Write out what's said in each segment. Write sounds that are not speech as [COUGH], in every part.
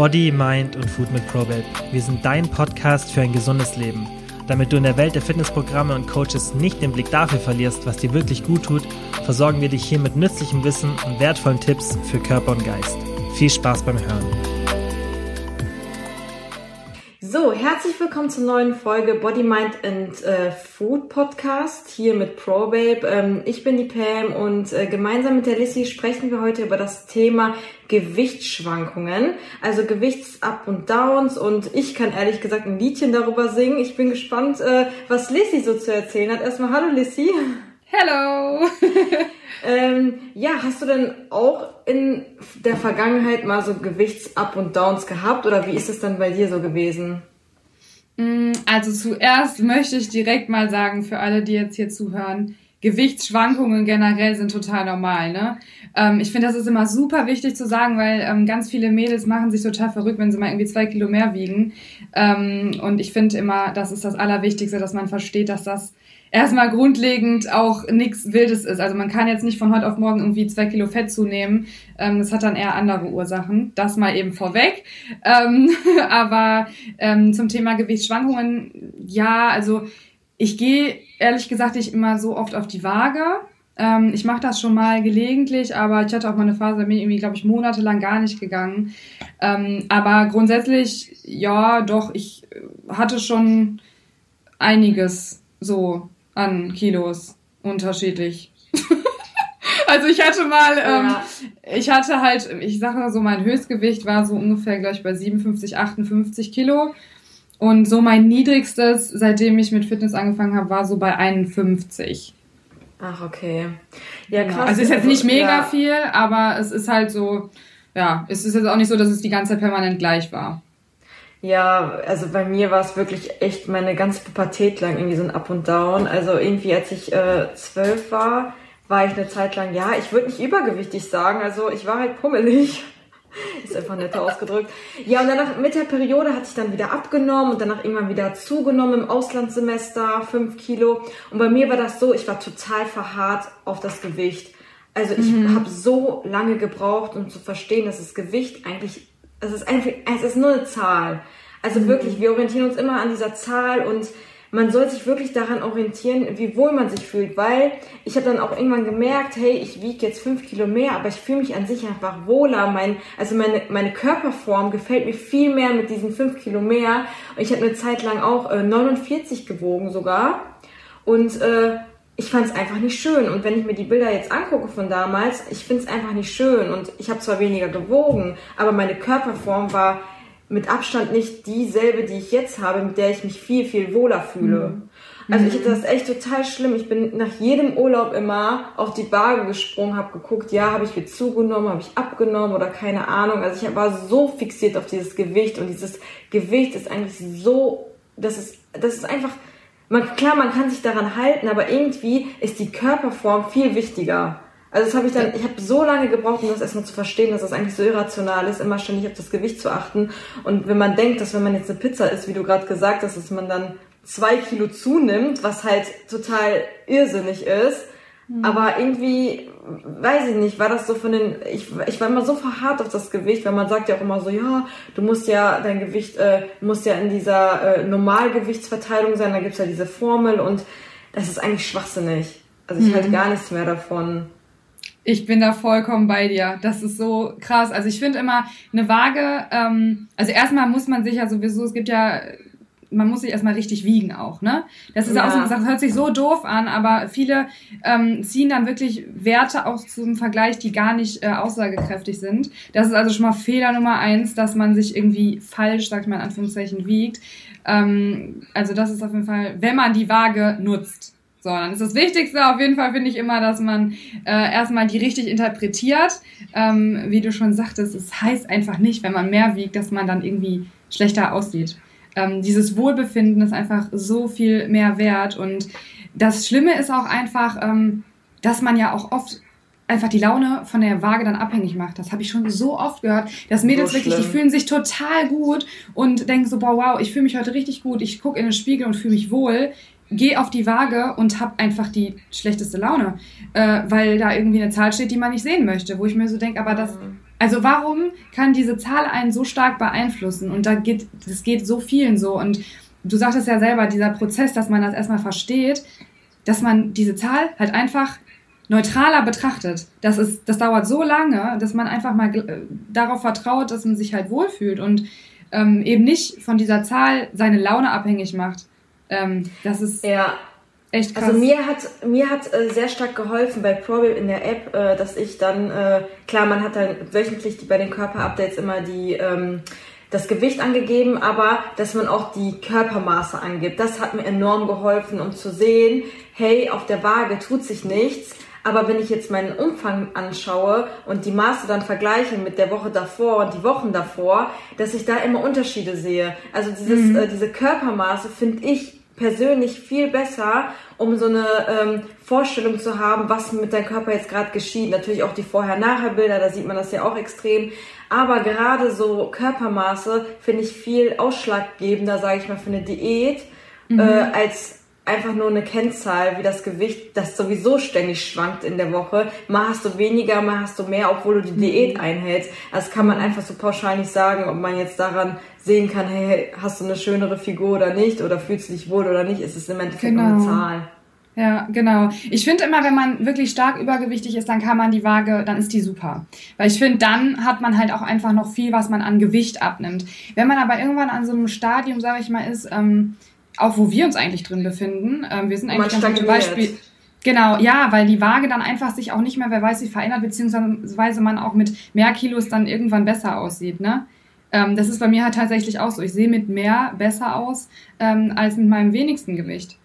Body, Mind und Food mit ProBabe. Wir sind dein Podcast für ein gesundes Leben. Damit du in der Welt der Fitnessprogramme und Coaches nicht den Blick dafür verlierst, was dir wirklich gut tut, versorgen wir dich hier mit nützlichem Wissen und wertvollen Tipps für Körper und Geist. Viel Spaß beim Hören. So, herzlich willkommen zur neuen Folge Body, Mind and äh, Food Podcast hier mit ProBabe. Ähm, ich bin die Pam und äh, gemeinsam mit der Lissy sprechen wir heute über das Thema Gewichtsschwankungen, also Gewichts-Up und Downs und ich kann ehrlich gesagt ein Liedchen darüber singen. Ich bin gespannt, äh, was Lissy so zu erzählen hat. Erstmal hallo Lissy. Hello! [LAUGHS] ähm, ja, hast du denn auch in der Vergangenheit mal so Gewichts-Up und Downs gehabt oder wie ist es dann bei dir so gewesen? Mm, also zuerst möchte ich direkt mal sagen, für alle, die jetzt hier zuhören, Gewichtsschwankungen generell sind total normal. Ne? Ähm, ich finde, das ist immer super wichtig zu sagen, weil ähm, ganz viele Mädels machen sich total verrückt, wenn sie mal irgendwie zwei Kilo mehr wiegen. Ähm, und ich finde immer, das ist das Allerwichtigste, dass man versteht, dass das erstmal grundlegend auch nichts Wildes ist. Also man kann jetzt nicht von heute auf morgen irgendwie zwei Kilo Fett zunehmen. Ähm, das hat dann eher andere Ursachen. Das mal eben vorweg. Ähm, [LAUGHS] aber ähm, zum Thema Gewichtsschwankungen, ja, also ich gehe ehrlich gesagt nicht immer so oft auf die Waage. Ähm, ich mache das schon mal gelegentlich, aber ich hatte auch mal eine Phase, da bin ich irgendwie, glaube ich, monatelang gar nicht gegangen. Ähm, aber grundsätzlich, ja, doch, ich hatte schon einiges so an Kilos unterschiedlich. [LAUGHS] also ich hatte mal, ähm, ja. ich hatte halt, ich sage mal so, mein Höchstgewicht war so ungefähr gleich bei 57, 58 Kilo. Und so mein niedrigstes, seitdem ich mit Fitness angefangen habe, war so bei 51. Ach, okay. Ja, krass. Also ist jetzt nicht mega ja. viel, aber es ist halt so, ja, es ist jetzt auch nicht so, dass es die ganze Zeit permanent gleich war. Ja, also bei mir war es wirklich echt meine ganze Pubertät lang irgendwie so ein Up und Down. Also irgendwie, als ich äh, zwölf war, war ich eine Zeit lang, ja, ich würde nicht übergewichtig sagen, also ich war halt pummelig. [LAUGHS] Ist einfach netter ausgedrückt. Ja, und danach mit der Periode hatte ich dann wieder abgenommen und danach irgendwann wieder zugenommen im Auslandssemester, fünf Kilo. Und bei mir war das so, ich war total verharrt auf das Gewicht. Also ich mhm. habe so lange gebraucht, um zu verstehen, dass das Gewicht eigentlich es ist einfach, es ist nur eine Zahl. Also mhm. wirklich, wir orientieren uns immer an dieser Zahl und man soll sich wirklich daran orientieren, wie wohl man sich fühlt, weil ich habe dann auch irgendwann gemerkt, hey, ich wiege jetzt fünf Kilo mehr, aber ich fühle mich an sich einfach wohler. Mein, also meine, meine Körperform gefällt mir viel mehr mit diesen fünf Kilo mehr. Und ich habe eine Zeit lang auch äh, 49 gewogen sogar. Und äh, ich fand es einfach nicht schön. Und wenn ich mir die Bilder jetzt angucke von damals, ich finde es einfach nicht schön. Und ich habe zwar weniger gewogen, aber meine Körperform war mit Abstand nicht dieselbe, die ich jetzt habe, mit der ich mich viel, viel wohler fühle. Mhm. Also ich hatte das echt total schlimm. Ich bin nach jedem Urlaub immer auf die Waage gesprungen, habe geguckt, ja, habe ich viel zugenommen, habe ich abgenommen oder keine Ahnung. Also ich war so fixiert auf dieses Gewicht und dieses Gewicht ist eigentlich so, das ist, das ist einfach man, klar, man kann sich daran halten, aber irgendwie ist die Körperform viel wichtiger. Also das habe ich dann, ich habe so lange gebraucht, um das erstmal zu verstehen, dass das eigentlich so irrational ist, immer ständig auf das Gewicht zu achten. Und wenn man denkt, dass wenn man jetzt eine Pizza isst, wie du gerade gesagt hast, dass man dann zwei Kilo zunimmt, was halt total irrsinnig ist, Mhm. Aber irgendwie, weiß ich nicht, war das so von den, ich, ich war immer so verharrt auf das Gewicht, weil man sagt ja auch immer so, ja, du musst ja, dein Gewicht, äh, musst ja in dieser äh, Normalgewichtsverteilung sein, da gibt's ja diese Formel und das ist eigentlich schwachsinnig. Also ich mhm. halte gar nichts mehr davon. Ich bin da vollkommen bei dir. Das ist so krass. Also ich finde immer eine Waage, ähm, also erstmal muss man sich ja sowieso, es gibt ja man muss sich erstmal richtig wiegen auch, ne? Das ist ja. auch so eine Sache, hört sich so doof an, aber viele ähm, ziehen dann wirklich Werte auch zum Vergleich, die gar nicht äh, aussagekräftig sind. Das ist also schon mal Fehler Nummer eins, dass man sich irgendwie falsch, sagt man in Anführungszeichen, wiegt. Ähm, also das ist auf jeden Fall, wenn man die Waage nutzt. So, dann ist das Wichtigste auf jeden Fall, finde ich immer, dass man äh, erstmal die richtig interpretiert. Ähm, wie du schon sagtest, es heißt einfach nicht, wenn man mehr wiegt, dass man dann irgendwie schlechter aussieht ähm, dieses Wohlbefinden ist einfach so viel mehr wert. Und das Schlimme ist auch einfach, ähm, dass man ja auch oft einfach die Laune von der Waage dann abhängig macht. Das habe ich schon so oft gehört, dass Mädels so wirklich, die fühlen sich total gut und denken so, boah, wow, ich fühle mich heute richtig gut, ich gucke in den Spiegel und fühle mich wohl, gehe auf die Waage und habe einfach die schlechteste Laune, äh, weil da irgendwie eine Zahl steht, die man nicht sehen möchte, wo ich mir so denke, aber das, Also warum kann diese Zahl einen so stark beeinflussen? Und da geht, das geht so vielen so. Und du sagtest ja selber, dieser Prozess, dass man das erstmal versteht, dass man diese Zahl halt einfach neutraler betrachtet. Das ist, das dauert so lange, dass man einfach mal äh, darauf vertraut, dass man sich halt wohlfühlt und ähm, eben nicht von dieser Zahl seine Laune abhängig macht. Ähm, das ist ja. Echt krass. Also mir hat mir hat äh, sehr stark geholfen bei Probable in der App, äh, dass ich dann äh, klar, man hat dann wöchentlich die, bei den Körperupdates immer die ähm, das Gewicht angegeben, aber dass man auch die Körpermaße angibt. Das hat mir enorm geholfen, um zu sehen, hey, auf der Waage tut sich nichts. Aber wenn ich jetzt meinen Umfang anschaue und die Maße dann vergleiche mit der Woche davor und die Wochen davor, dass ich da immer Unterschiede sehe. Also dieses, mhm. äh, diese Körpermaße finde ich persönlich viel besser, um so eine ähm, Vorstellung zu haben, was mit deinem Körper jetzt gerade geschieht. Natürlich auch die Vorher-Nachher-Bilder, da sieht man das ja auch extrem. Aber gerade so Körpermaße finde ich viel ausschlaggebender, sage ich mal, für eine Diät, mhm. äh, als einfach nur eine Kennzahl, wie das Gewicht, das sowieso ständig schwankt in der Woche. Mal hast du weniger, mal hast du mehr, obwohl du die Diät mhm. einhältst. Also das kann man einfach so pauschal nicht sagen, ob man jetzt daran sehen kann, hey, hast du eine schönere Figur oder nicht oder fühlst du dich wohl oder nicht, ist es im Endeffekt genau. eine Zahl. Ja, genau. Ich finde immer, wenn man wirklich stark übergewichtig ist, dann kann man die Waage, dann ist die super. Weil ich finde, dann hat man halt auch einfach noch viel, was man an Gewicht abnimmt. Wenn man aber irgendwann an so einem Stadium, sage ich mal, ist, ähm, auch wo wir uns eigentlich drin befinden, ähm, wir sind eigentlich ganz zum Beispiel. Genau, ja, weil die Waage dann einfach sich auch nicht mehr, wer weiß, wie verändert, beziehungsweise man auch mit mehr Kilos dann irgendwann besser aussieht, ne? Ähm, das ist bei mir halt tatsächlich auch so. Ich sehe mit mehr besser aus ähm, als mit meinem wenigsten Gewicht.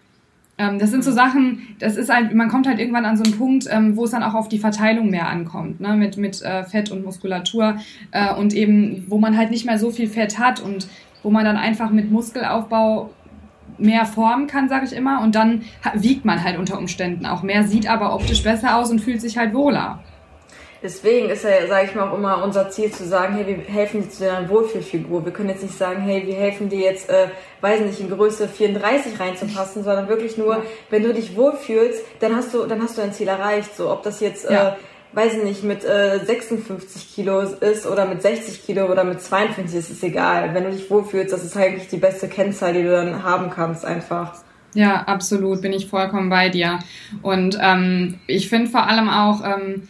Ähm, das sind so Sachen, das ist halt, man kommt halt irgendwann an so einen Punkt, ähm, wo es dann auch auf die Verteilung mehr ankommt, ne? mit, mit äh, Fett und Muskulatur äh, und eben, wo man halt nicht mehr so viel Fett hat und wo man dann einfach mit Muskelaufbau mehr formen kann, sage ich immer, und dann wiegt man halt unter Umständen auch mehr, sieht aber optisch besser aus und fühlt sich halt wohler. Deswegen ist ja, sage ich mal, auch immer unser Ziel zu sagen, hey, wir helfen dir zu deiner Wohlfühlfigur. Wir können jetzt nicht sagen, hey, wir helfen dir jetzt, äh, weiß nicht, in Größe 34 reinzupassen, sondern wirklich nur, wenn du dich wohlfühlst, dann hast du, dann hast du dein Ziel erreicht. So, ob das jetzt, ja. äh, weiß ich nicht, mit äh, 56 Kilo ist oder mit 60 Kilo oder mit 52, ist es egal. Wenn du dich wohlfühlst, das ist eigentlich die beste Kennzahl, die du dann haben kannst, einfach. Ja, absolut, bin ich vollkommen bei dir. Und ähm, ich finde vor allem auch, ähm,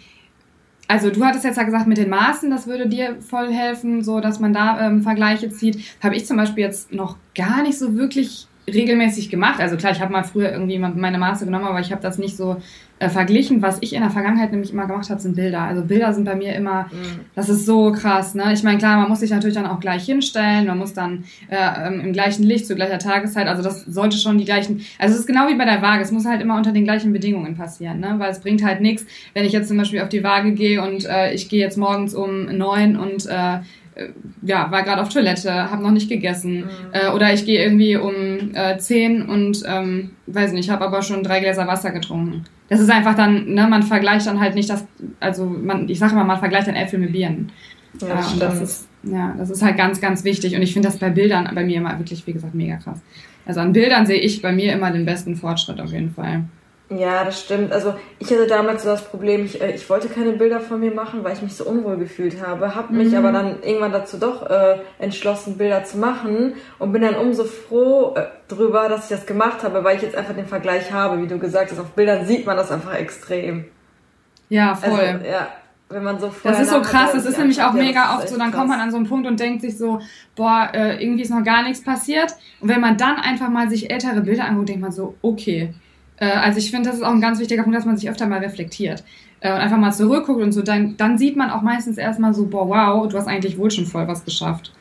also du hattest jetzt ja gesagt mit den Maßen, das würde dir voll helfen, so dass man da ähm, Vergleiche zieht. Habe ich zum Beispiel jetzt noch gar nicht so wirklich regelmäßig gemacht. Also klar, ich habe mal früher irgendwie meine Maße genommen, aber ich habe das nicht so äh, verglichen. Was ich in der Vergangenheit nämlich immer gemacht habe, sind Bilder. Also Bilder sind bei mir immer, mhm. das ist so krass. Ne? Ich meine, klar, man muss sich natürlich dann auch gleich hinstellen, man muss dann äh, im gleichen Licht zu gleicher Tageszeit, also das sollte schon die gleichen, also es ist genau wie bei der Waage, es muss halt immer unter den gleichen Bedingungen passieren, ne? weil es bringt halt nichts, wenn ich jetzt zum Beispiel auf die Waage gehe und äh, ich gehe jetzt morgens um neun und äh, äh, ja, war gerade auf Toilette, habe noch nicht gegessen. Mhm. Äh, oder ich gehe irgendwie um äh, 10 und ähm, weiß nicht, habe aber schon drei Gläser Wasser getrunken. Das ist einfach dann, ne, man vergleicht dann halt nicht das, also man, ich sage immer, man vergleicht dann Äpfel mit Bieren. Ja, ja und das ist, ja, das ist halt ganz, ganz wichtig. Und ich finde das bei Bildern bei mir immer wirklich, wie gesagt, mega krass. Also an Bildern sehe ich bei mir immer den besten Fortschritt auf jeden Fall. Ja, das stimmt. Also ich hatte damals so das Problem, ich, äh, ich wollte keine Bilder von mir machen, weil ich mich so unwohl gefühlt habe, habe mich mhm. aber dann irgendwann dazu doch äh, entschlossen, Bilder zu machen und bin dann umso froh äh, drüber, dass ich das gemacht habe, weil ich jetzt einfach den Vergleich habe, wie du gesagt hast. Auf Bildern sieht man das einfach extrem. Ja, voll. Also, ja, wenn man so Das ist so krass, das ist nämlich auch mega oft so, dann krass. kommt man an so einen Punkt und denkt sich so, boah, äh, irgendwie ist noch gar nichts passiert. Und wenn man dann einfach mal sich ältere Bilder anguckt, denkt man so, okay, äh, also ich finde, das ist auch ein ganz wichtiger Punkt, dass man sich öfter mal reflektiert äh, und einfach mal zurückguckt und so, dann, dann sieht man auch meistens erstmal so, boah, wow, du hast eigentlich wohl schon voll was geschafft.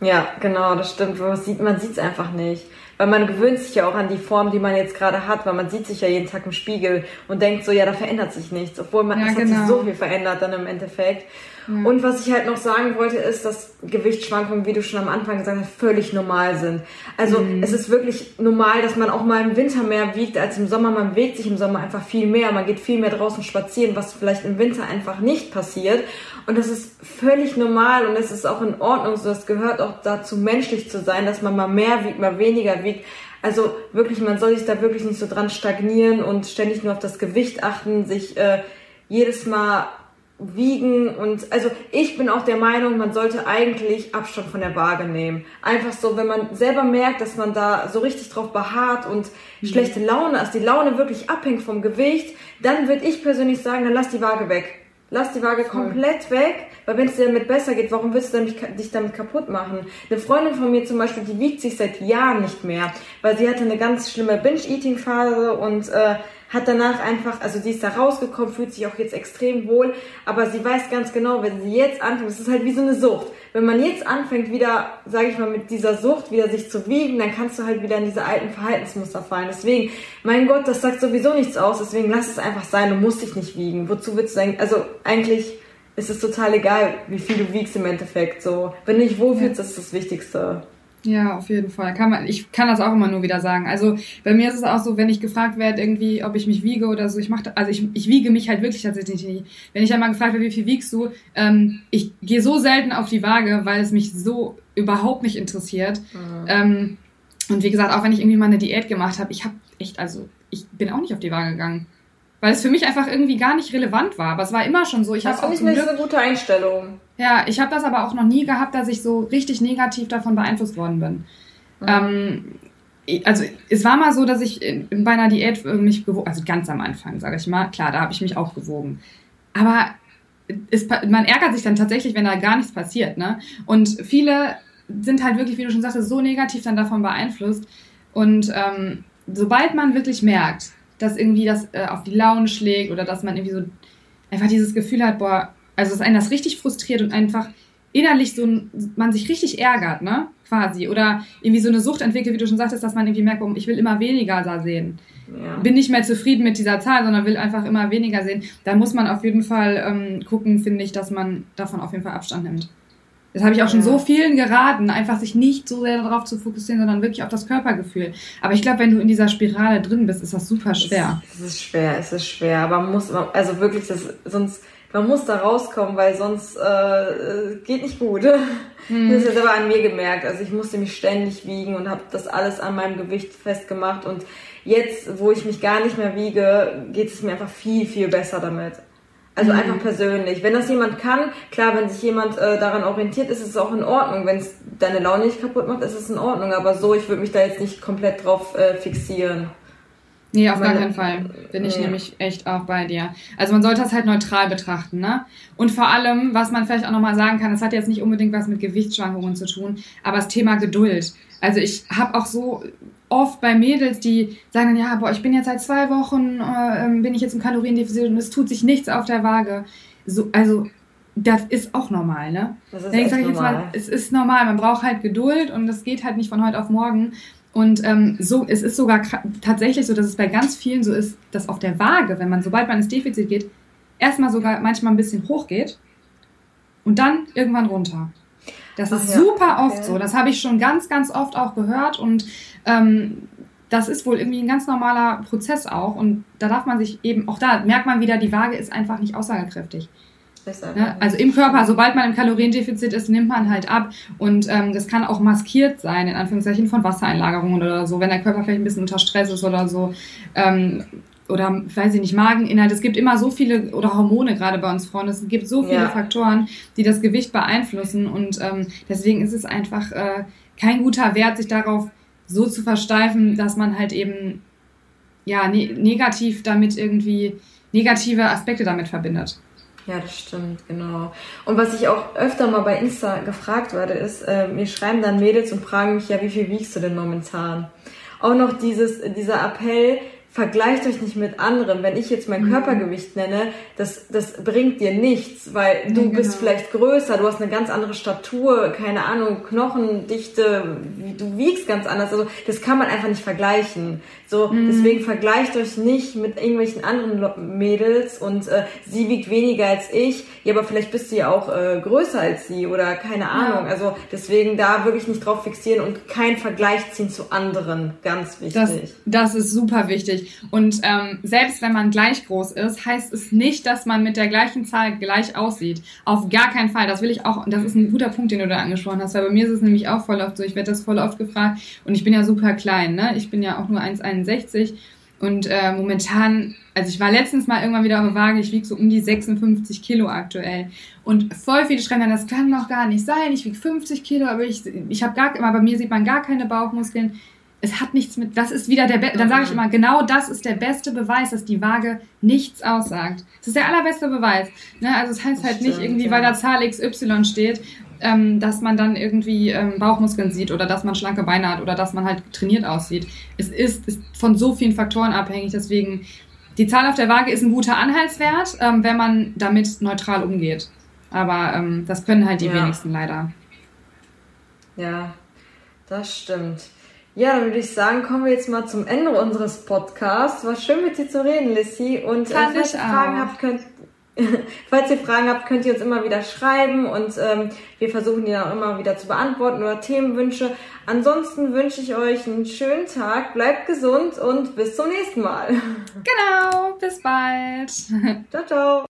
Ja, genau, das stimmt. Man sieht es einfach nicht. Weil man gewöhnt sich ja auch an die Form, die man jetzt gerade hat, weil man sieht sich ja jeden Tag im Spiegel und denkt so, ja, da verändert sich nichts, obwohl man ja, es genau. hat sich genau. so viel verändert dann im Endeffekt. Ja. Und was ich halt noch sagen wollte, ist, dass Gewichtsschwankungen, wie du schon am Anfang gesagt hast, völlig normal sind. Also mhm. es ist wirklich normal, dass man auch mal im Winter mehr wiegt als im Sommer. Man bewegt sich im Sommer einfach viel mehr, man geht viel mehr draußen spazieren, was vielleicht im Winter einfach nicht passiert. Und das ist völlig normal und es ist auch in Ordnung. So, das gehört auch dazu, menschlich zu sein, dass man mal mehr wiegt, mal weniger wiegt. Also wirklich, man soll sich da wirklich nicht so dran stagnieren und ständig nur auf das Gewicht achten, sich äh, jedes Mal wiegen und also ich bin auch der Meinung, man sollte eigentlich Abstand von der Waage nehmen. Einfach so, wenn man selber merkt, dass man da so richtig drauf beharrt und mhm. schlechte Laune, also die Laune wirklich abhängt vom Gewicht, dann würde ich persönlich sagen, dann lass die Waage weg. Lass die Waage Voll. komplett weg, weil wenn es dir damit besser geht, warum willst du dich damit kaputt machen? Eine Freundin von mir zum Beispiel, die wiegt sich seit Jahren nicht mehr, weil sie hatte eine ganz schlimme Binge-Eating-Phase und äh, hat danach einfach, also sie ist da rausgekommen, fühlt sich auch jetzt extrem wohl, aber sie weiß ganz genau, wenn sie jetzt anfängt, es ist halt wie so eine Sucht. Wenn man jetzt anfängt, wieder, sage ich mal, mit dieser Sucht wieder sich zu wiegen, dann kannst du halt wieder in diese alten Verhaltensmuster fallen. Deswegen, mein Gott, das sagt sowieso nichts aus, deswegen lass es einfach sein, du musst dich nicht wiegen. Wozu willst du eigentlich, also eigentlich ist es total egal, wie viel du wiegst im Endeffekt, so. Wenn du dich wohlfühlst, ja. ist das Wichtigste. Ja, auf jeden Fall. Kann man, ich kann das auch immer nur wieder sagen. Also bei mir ist es auch so, wenn ich gefragt werde, irgendwie, ob ich mich wiege oder so, ich mache, also ich, ich wiege mich halt wirklich tatsächlich nicht. Wenn ich einmal gefragt werde, wie viel wiegst du, ähm, ich gehe so selten auf die Waage, weil es mich so überhaupt nicht interessiert. Mhm. Ähm, und wie gesagt, auch wenn ich irgendwie mal eine Diät gemacht habe, ich habe echt, also ich bin auch nicht auf die Waage gegangen weil es für mich einfach irgendwie gar nicht relevant war. Aber es war immer schon so. Ich das finde ich eine gute Einstellung. Ja, ich habe das aber auch noch nie gehabt, dass ich so richtig negativ davon beeinflusst worden bin. Mhm. Ähm, also es war mal so, dass ich in, bei einer Diät mich gewogen, also ganz am Anfang, sage ich mal, klar, da habe ich mich auch gewogen. Aber es, man ärgert sich dann tatsächlich, wenn da gar nichts passiert. Ne? Und viele sind halt wirklich, wie du schon sagst, so negativ dann davon beeinflusst. Und ähm, sobald man wirklich merkt, dass irgendwie das äh, auf die Laune schlägt oder dass man irgendwie so einfach dieses Gefühl hat, boah, also dass einen das richtig frustriert und einfach innerlich so man sich richtig ärgert, ne? Quasi. Oder irgendwie so eine Sucht entwickelt, wie du schon sagtest, dass man irgendwie merkt, boah, ich will immer weniger da sehen. Ja. Bin nicht mehr zufrieden mit dieser Zahl, sondern will einfach immer weniger sehen. Da muss man auf jeden Fall ähm, gucken, finde ich, dass man davon auf jeden Fall Abstand nimmt. Das habe ich auch schon so vielen geraten, einfach sich nicht so sehr darauf zu fokussieren, sondern wirklich auf das Körpergefühl. Aber ich glaube, wenn du in dieser Spirale drin bist, ist das super schwer. Es, ist schwer, es ist schwer. Aber man muss, also wirklich, das, sonst, man muss da rauskommen, weil sonst äh, geht nicht gut. [LAUGHS] Hm. Das ist jetzt aber an mir gemerkt. Also ich musste mich ständig wiegen und habe das alles an meinem Gewicht festgemacht. Und jetzt, wo ich mich gar nicht mehr wiege, geht es mir einfach viel, viel besser damit. Also mhm. einfach persönlich. Wenn das jemand kann, klar, wenn sich jemand äh, daran orientiert, ist es auch in Ordnung. Wenn es deine Laune nicht kaputt macht, ist es in Ordnung. Aber so, ich würde mich da jetzt nicht komplett drauf äh, fixieren. Nee, auf Meine, gar keinen Fall. Bin ich nee. nämlich echt auch bei dir. Also man sollte das halt neutral betrachten, ne? Und vor allem, was man vielleicht auch nochmal sagen kann, das hat jetzt nicht unbedingt was mit Gewichtsschwankungen zu tun, aber das Thema Geduld. Also ich habe auch so oft bei Mädels, die sagen, ja, boah, ich bin jetzt seit zwei Wochen, äh, ähm, bin ich jetzt im Kaloriendefizit und es tut sich nichts auf der Waage. So, also das ist auch normal, ne? Das ist echt normal. Mal, es ist normal, man braucht halt Geduld und das geht halt nicht von heute auf morgen. Und ähm, so, es ist sogar tatsächlich so, dass es bei ganz vielen so ist, dass auf der Waage, wenn man, sobald man ins Defizit geht, erstmal sogar manchmal ein bisschen hoch geht und dann irgendwann runter. Das ist ja, super oft okay. so. Das habe ich schon ganz, ganz oft auch gehört und ähm, das ist wohl irgendwie ein ganz normaler Prozess auch. Und da darf man sich eben, auch da merkt man wieder, die Waage ist einfach nicht aussagekräftig. Ne? Also im Körper, sobald man im Kaloriendefizit ist, nimmt man halt ab. Und ähm, das kann auch maskiert sein, in Anführungszeichen, von Wassereinlagerungen oder so, wenn der Körper vielleicht ein bisschen unter Stress ist oder so. Ähm, oder weiß ich nicht, Mageninhalt. Es gibt immer so viele, oder Hormone gerade bei uns Frauen, es gibt so viele ja. Faktoren, die das Gewicht beeinflussen. Und ähm, deswegen ist es einfach äh, kein guter Wert, sich darauf so zu versteifen, dass man halt eben ja ne negativ damit irgendwie negative Aspekte damit verbindet. Ja, das stimmt, genau. Und was ich auch öfter mal bei Insta gefragt werde, ist, äh, mir schreiben dann Mädels und fragen mich ja, wie viel wiegst du denn momentan? Auch noch dieses, dieser Appell, vergleicht euch nicht mit anderen. Wenn ich jetzt mein mhm. Körpergewicht nenne, das, das bringt dir nichts, weil du genau. bist vielleicht größer, du hast eine ganz andere Statur, keine Ahnung, Knochendichte, du wiegst ganz anders. Also das kann man einfach nicht vergleichen. So, mhm. deswegen vergleicht euch nicht mit irgendwelchen anderen Mädels und äh, sie wiegt weniger als ich. Ja, aber vielleicht bist du ja auch äh, größer als sie oder keine Ahnung. Ja. Also deswegen da wirklich nicht drauf fixieren und kein Vergleich ziehen zu anderen. Ganz wichtig. Das, das ist super wichtig. Und ähm, selbst wenn man gleich groß ist, heißt es nicht, dass man mit der gleichen Zahl gleich aussieht. Auf gar keinen Fall. Das will ich auch, das ist ein guter Punkt, den du da angesprochen hast, weil bei mir ist es nämlich auch voll oft so. Ich werde das voll oft gefragt und ich bin ja super klein, ne? Ich bin ja auch nur 1,61 Und äh, momentan, also ich war letztens mal irgendwann wieder auf der Waage, ich wiege so um die 56 Kilo aktuell. Und voll viele schreiben dann, das kann doch gar nicht sein, ich wiege 50 Kilo, aber ich, ich habe gar, aber bei mir sieht man gar keine Bauchmuskeln. Es hat nichts mit, das ist wieder der, Be dann sage ich immer, genau das ist der beste Beweis, dass die Waage nichts aussagt. Das ist der allerbeste Beweis. Ne? Also es das heißt halt stimmt, nicht irgendwie, ja. weil da Zahl XY steht, ähm, dass man dann irgendwie ähm, Bauchmuskeln sieht oder dass man schlanke Beine hat oder dass man halt trainiert aussieht. Es ist, ist von so vielen Faktoren abhängig, deswegen die Zahl auf der Waage ist ein guter Anhaltswert, ähm, wenn man damit neutral umgeht. Aber ähm, das können halt die ja. wenigsten leider. Ja, das stimmt. Ja, dann würde ich sagen, kommen wir jetzt mal zum Ende unseres Podcasts. War schön mit dir zu reden, Lissy. Und äh, falls ihr Fragen habt, könnt, [LAUGHS] Falls ihr Fragen habt, könnt ihr uns immer wieder schreiben und ähm, wir versuchen die dann auch immer wieder zu beantworten oder Themenwünsche. Ansonsten wünsche ich euch einen schönen Tag, bleibt gesund und bis zum nächsten Mal. [LAUGHS] Genau, bis bald. Ciao, ciao.